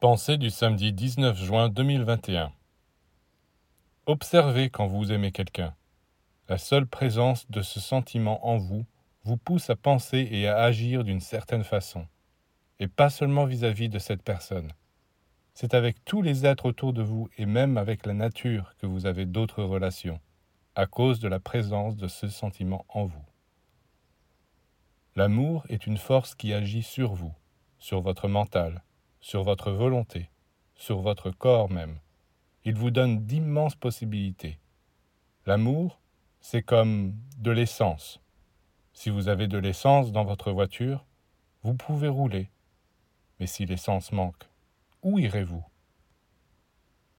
Pensée du samedi 19 juin 2021 Observez quand vous aimez quelqu'un. La seule présence de ce sentiment en vous vous pousse à penser et à agir d'une certaine façon, et pas seulement vis-à-vis de cette personne. C'est avec tous les êtres autour de vous et même avec la nature que vous avez d'autres relations, à cause de la présence de ce sentiment en vous. L'amour est une force qui agit sur vous, sur votre mental, sur votre volonté, sur votre corps même. Il vous donne d'immenses possibilités. L'amour, c'est comme de l'essence. Si vous avez de l'essence dans votre voiture, vous pouvez rouler. Mais si l'essence manque, où irez-vous?